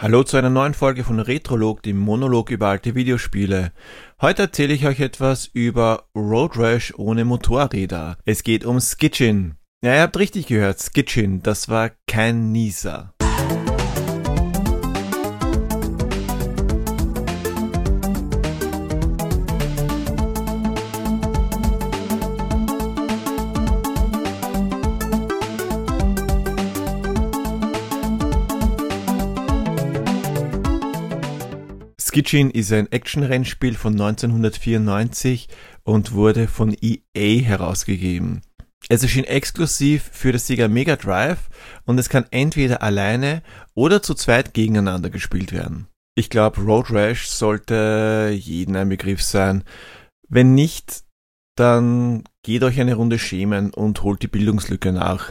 Hallo zu einer neuen Folge von Retrolog, dem Monolog über alte Videospiele. Heute erzähle ich euch etwas über Road Rash ohne Motorräder. Es geht um Skitchin. Ja, ihr habt richtig gehört, Skitchin, das war kein Nieser. Skitchin ist ein Action-Rennspiel von 1994 und wurde von EA herausgegeben. Es erschien exklusiv für das Sega Mega Drive und es kann entweder alleine oder zu zweit gegeneinander gespielt werden. Ich glaube, Road Rash sollte jeden ein Begriff sein. Wenn nicht, dann geht euch eine Runde schämen und holt die Bildungslücke nach.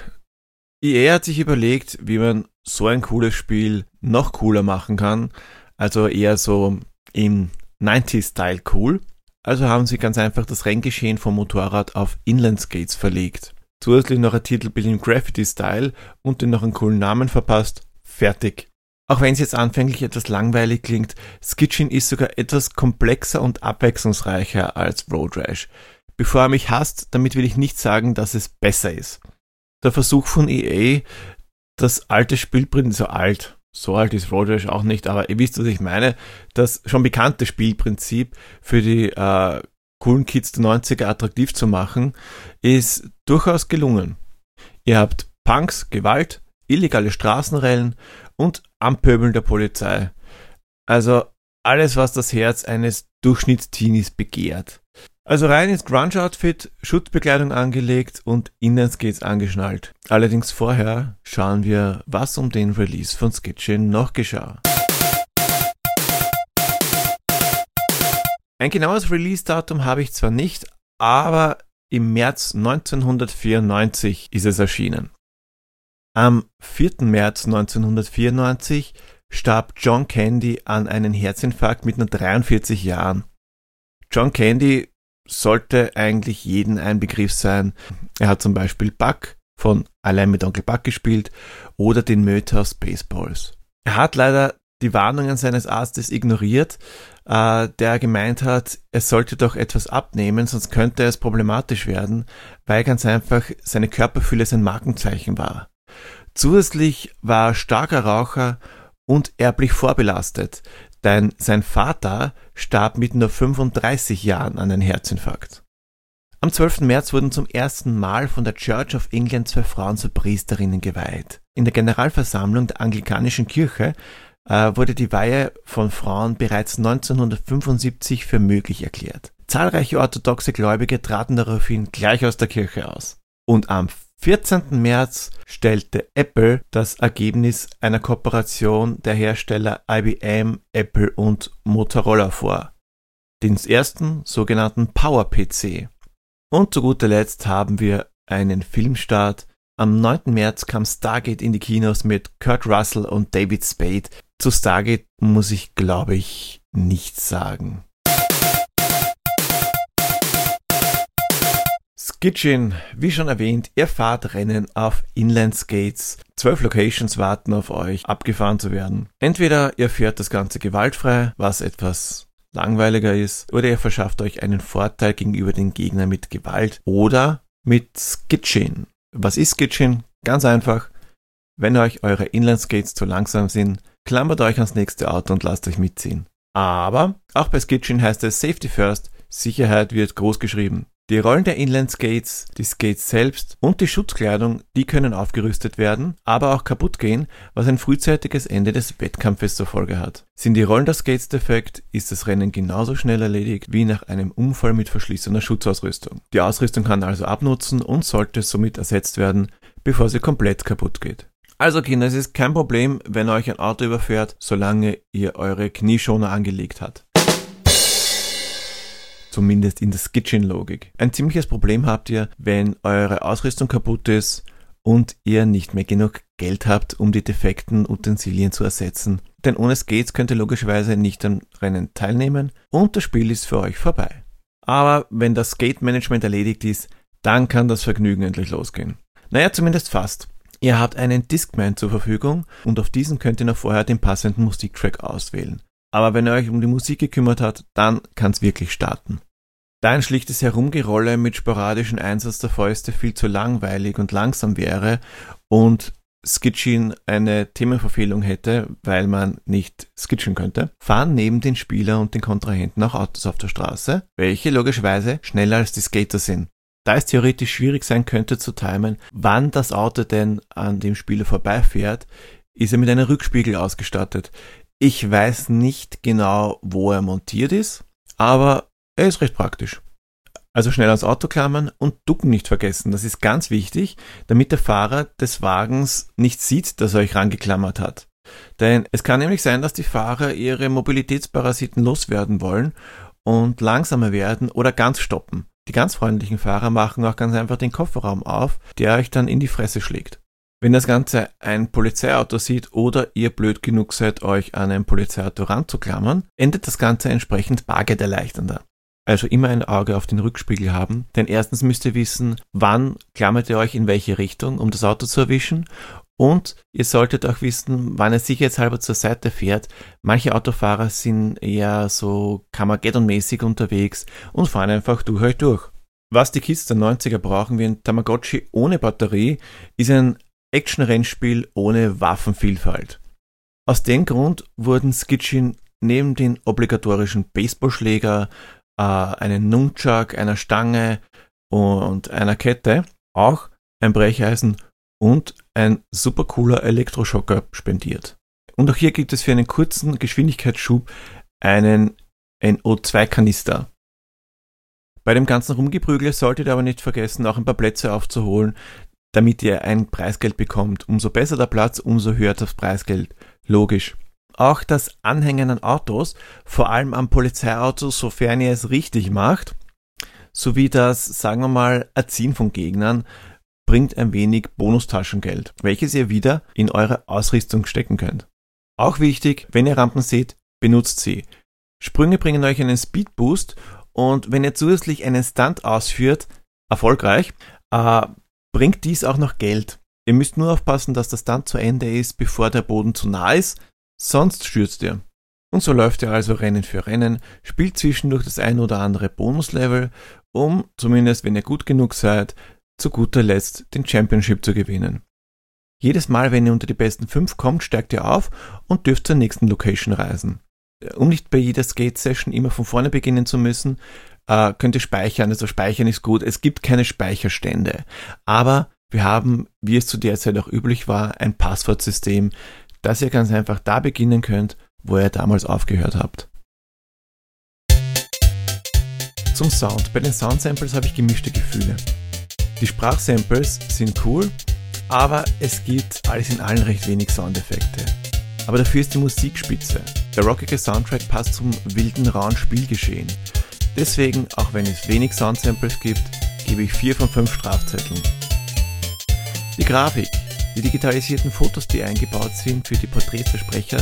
EA hat sich überlegt, wie man so ein cooles Spiel noch cooler machen kann also eher so im 90s-Style cool. Also haben sie ganz einfach das Renngeschehen vom Motorrad auf Inland-Skates verlegt. Zusätzlich noch ein Titelbild im Graffiti-Style und den noch einen coolen Namen verpasst. Fertig. Auch wenn es jetzt anfänglich etwas langweilig klingt, Skitchin ist sogar etwas komplexer und abwechslungsreicher als Road Rash. Bevor er mich hasst, damit will ich nicht sagen, dass es besser ist. Der Versuch von EA, das alte Spielprinzip, so alt, so alt ist Rash auch nicht, aber ihr wisst, was ich meine, das schon bekannte Spielprinzip für die äh, coolen Kids der 90er attraktiv zu machen, ist durchaus gelungen. Ihr habt Punks, Gewalt, illegale Straßenrennen und Anpöbeln der Polizei. Also alles, was das Herz eines Durchschnittsteenies begehrt. Also rein ins Grunge-Outfit, Schutzbekleidung angelegt und Innenskates angeschnallt. Allerdings vorher schauen wir, was um den Release von Skitchin noch geschah. Ein genaues Release-Datum habe ich zwar nicht, aber im März 1994 ist es erschienen. Am 4. März 1994 starb John Candy an einem Herzinfarkt mit nur 43 Jahren. John Candy sollte eigentlich jeden ein Begriff sein. Er hat zum Beispiel Buck von Allein mit Onkel Buck gespielt oder den Möter aus Baseballs. Er hat leider die Warnungen seines Arztes ignoriert, äh, der gemeint hat, er sollte doch etwas abnehmen, sonst könnte es problematisch werden, weil ganz einfach seine Körperfülle sein Markenzeichen war. Zusätzlich war er starker Raucher und erblich vorbelastet, denn sein Vater starb mit nur 35 Jahren an einem Herzinfarkt. Am 12. März wurden zum ersten Mal von der Church of England zwei Frauen zu Priesterinnen geweiht. In der Generalversammlung der anglikanischen Kirche äh, wurde die Weihe von Frauen bereits 1975 für möglich erklärt. Zahlreiche orthodoxe Gläubige traten daraufhin gleich aus der Kirche aus. Und am 14. März stellte Apple das Ergebnis einer Kooperation der Hersteller IBM, Apple und Motorola vor. Den ersten sogenannten Power-PC. Und zu guter Letzt haben wir einen Filmstart. Am 9. März kam Stargate in die Kinos mit Kurt Russell und David Spade. Zu Stargate muss ich, glaube ich, nichts sagen. Skitchin, wie schon erwähnt, ihr fahrt Rennen auf Inland Skates. Zwölf Locations warten auf euch, abgefahren zu werden. Entweder ihr fährt das Ganze gewaltfrei, was etwas langweiliger ist, oder ihr verschafft euch einen Vorteil gegenüber den Gegnern mit Gewalt oder mit Skitchin. Was ist Skitchin? Ganz einfach. Wenn euch eure Inland Skates zu langsam sind, klammert euch ans nächste Auto und lasst euch mitziehen. Aber auch bei Skitchin heißt es Safety First, Sicherheit wird groß geschrieben. Die Rollen der Inland Skates, die Skates selbst und die Schutzkleidung, die können aufgerüstet werden, aber auch kaputt gehen, was ein frühzeitiges Ende des Wettkampfes zur Folge hat. Sind die Rollen der Skates defekt, ist das Rennen genauso schnell erledigt wie nach einem Unfall mit verschlissener Schutzausrüstung. Die Ausrüstung kann also abnutzen und sollte somit ersetzt werden, bevor sie komplett kaputt geht. Also Kinder, es ist kein Problem, wenn euch ein Auto überfährt, solange ihr eure Knieschoner angelegt habt zumindest in der Skitchin-Logik. Ein ziemliches Problem habt ihr, wenn eure Ausrüstung kaputt ist und ihr nicht mehr genug Geld habt, um die defekten Utensilien zu ersetzen. Denn ohne Skates könnt ihr logischerweise nicht am Rennen teilnehmen und das Spiel ist für euch vorbei. Aber wenn das Skate-Management erledigt ist, dann kann das Vergnügen endlich losgehen. Naja, zumindest fast. Ihr habt einen Discman zur Verfügung und auf diesen könnt ihr noch vorher den passenden Musiktrack auswählen. Aber wenn ihr euch um die Musik gekümmert habt, dann kann es wirklich starten. Da ein schlichtes Herumgerolle mit sporadischen Einsatz der Fäuste viel zu langweilig und langsam wäre und Skitchin eine Themenverfehlung hätte, weil man nicht skitchen könnte, fahren neben den Spieler und den Kontrahenten auch Autos auf der Straße, welche logischerweise schneller als die Skater sind. Da es theoretisch schwierig sein könnte zu timen, wann das Auto denn an dem Spieler vorbeifährt, ist er mit einem Rückspiegel ausgestattet. Ich weiß nicht genau, wo er montiert ist, aber er ist recht praktisch. Also schnell ans Auto klammern und Ducken nicht vergessen. Das ist ganz wichtig, damit der Fahrer des Wagens nicht sieht, dass er euch rangeklammert hat. Denn es kann nämlich sein, dass die Fahrer ihre Mobilitätsparasiten loswerden wollen und langsamer werden oder ganz stoppen. Die ganz freundlichen Fahrer machen auch ganz einfach den Kofferraum auf, der euch dann in die Fresse schlägt. Wenn das Ganze ein Polizeiauto sieht oder ihr blöd genug seid, euch an ein Polizeiauto ranzuklammern, endet das Ganze entsprechend bargelderleichternder. Also immer ein Auge auf den Rückspiegel haben, denn erstens müsst ihr wissen, wann klammert ihr euch in welche Richtung, um das Auto zu erwischen und ihr solltet auch wissen, wann er sicherheitshalber zur Seite fährt. Manche Autofahrer sind eher so Kamageddon-mäßig unterwegs und fahren einfach durch euch durch. Was die Kids der 90er brauchen wie ein Tamagotchi ohne Batterie, ist ein Action-Rennspiel ohne Waffenvielfalt. Aus dem Grund wurden Skitchin neben den obligatorischen Baseballschläger, äh, einen Nunchuck, einer Stange und einer Kette auch ein Brecheisen und ein super cooler Elektroschocker spendiert. Und auch hier gibt es für einen kurzen Geschwindigkeitsschub einen NO2-Kanister. Bei dem ganzen Rumgeprügel solltet ihr aber nicht vergessen, auch ein paar Plätze aufzuholen, damit ihr ein Preisgeld bekommt. Umso besser der Platz, umso höher das Preisgeld. Logisch auch das Anhängen an Autos, vor allem am Polizeiauto, sofern ihr es richtig macht, sowie das, sagen wir mal, Erziehen von Gegnern, bringt ein wenig Bonustaschengeld, welches ihr wieder in eure Ausrüstung stecken könnt. Auch wichtig, wenn ihr Rampen seht, benutzt sie. Sprünge bringen euch einen Speedboost und wenn ihr zusätzlich einen Stunt ausführt, erfolgreich, äh, bringt dies auch noch Geld. Ihr müsst nur aufpassen, dass der Stunt zu Ende ist, bevor der Boden zu nah ist, Sonst stürzt ihr. Und so läuft ihr also Rennen für Rennen, spielt zwischendurch das ein oder andere Bonuslevel, um, zumindest wenn ihr gut genug seid, zu guter Letzt den Championship zu gewinnen. Jedes Mal, wenn ihr unter die besten 5 kommt, steigt ihr auf und dürft zur nächsten Location reisen. Um nicht bei jeder Skate-Session immer von vorne beginnen zu müssen, äh, könnt ihr speichern. Also speichern ist gut. Es gibt keine Speicherstände. Aber wir haben, wie es zu der Zeit auch üblich war, ein Passwortsystem, dass ihr ganz einfach da beginnen könnt, wo ihr damals aufgehört habt. Zum Sound. Bei den Soundsamples habe ich gemischte Gefühle. Die Sprachsamples sind cool, aber es gibt alles in allem recht wenig Soundeffekte. Aber dafür ist die Musik spitze. Der rockige Soundtrack passt zum wilden, rauen Spielgeschehen. Deswegen, auch wenn es wenig Soundsamples gibt, gebe ich 4 von 5 Strafzetteln. Die Grafik. Die digitalisierten Fotos, die eingebaut sind für die Porträts der Sprecher,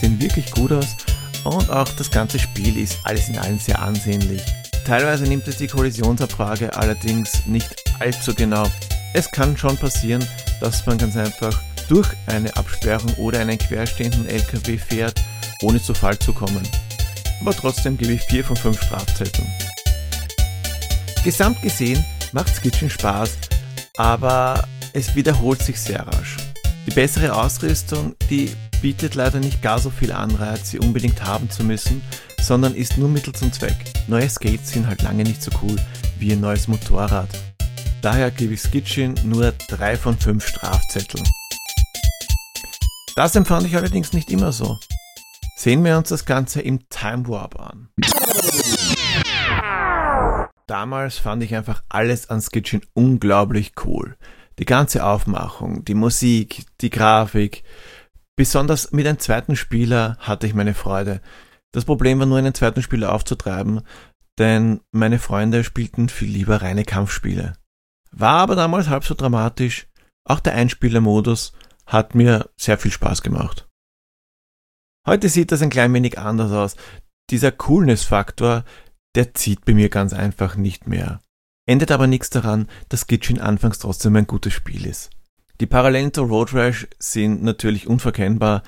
sehen wirklich gut aus und auch das ganze Spiel ist alles in allem sehr ansehnlich. Teilweise nimmt es die Kollisionsabfrage allerdings nicht allzu genau. Es kann schon passieren, dass man ganz einfach durch eine Absperrung oder einen querstehenden LKW fährt, ohne zu Fall zu kommen. Aber trotzdem gebe ich 4 von 5 Strafzetteln. Gesamt gesehen macht Skitchen Spaß, aber es wiederholt sich sehr rasch. Die bessere Ausrüstung, die bietet leider nicht gar so viel Anreiz, sie unbedingt haben zu müssen, sondern ist nur Mittel zum Zweck. Neue Skates sind halt lange nicht so cool wie ein neues Motorrad. Daher gebe ich Skitchin nur 3 von 5 Strafzetteln. Das empfand ich allerdings nicht immer so. Sehen wir uns das Ganze im Time Warp an. Damals fand ich einfach alles an Skitchin unglaublich cool. Die ganze Aufmachung, die Musik, die Grafik. Besonders mit einem zweiten Spieler hatte ich meine Freude. Das Problem war nur, einen zweiten Spieler aufzutreiben, denn meine Freunde spielten viel lieber reine Kampfspiele. War aber damals halb so dramatisch. Auch der Einspielermodus hat mir sehr viel Spaß gemacht. Heute sieht das ein klein wenig anders aus. Dieser Coolness-Faktor, der zieht bei mir ganz einfach nicht mehr. Ändert aber nichts daran, dass Gitchin anfangs trotzdem ein gutes Spiel ist. Die Parallelen zu Road Rash sind natürlich unverkennbar,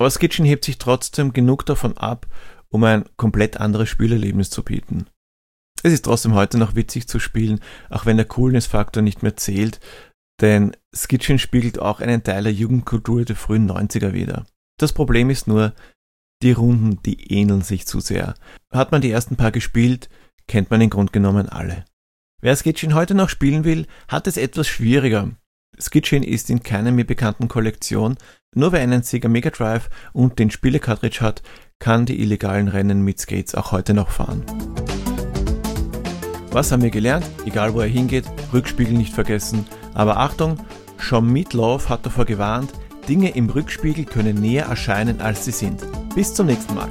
aber Skitchin hebt sich trotzdem genug davon ab, um ein komplett anderes Spielerlebnis zu bieten. Es ist trotzdem heute noch witzig zu spielen, auch wenn der Coolness-Faktor nicht mehr zählt, denn Skitchin spiegelt auch einen Teil der Jugendkultur der frühen 90er wider. Das Problem ist nur, die Runden, die ähneln sich zu sehr. Hat man die ersten paar gespielt, kennt man im Grunde genommen alle. Wer Skitchin heute noch spielen will, hat es etwas schwieriger. Skitchin ist in keiner mir bekannten Kollektion. Nur wer einen Sega Mega Drive und den Spielecartridge hat, kann die illegalen Rennen mit Skates auch heute noch fahren. Was haben wir gelernt? Egal wo er hingeht, Rückspiegel nicht vergessen. Aber Achtung, Sean Meatloaf hat davor gewarnt, Dinge im Rückspiegel können näher erscheinen als sie sind. Bis zum nächsten Mal.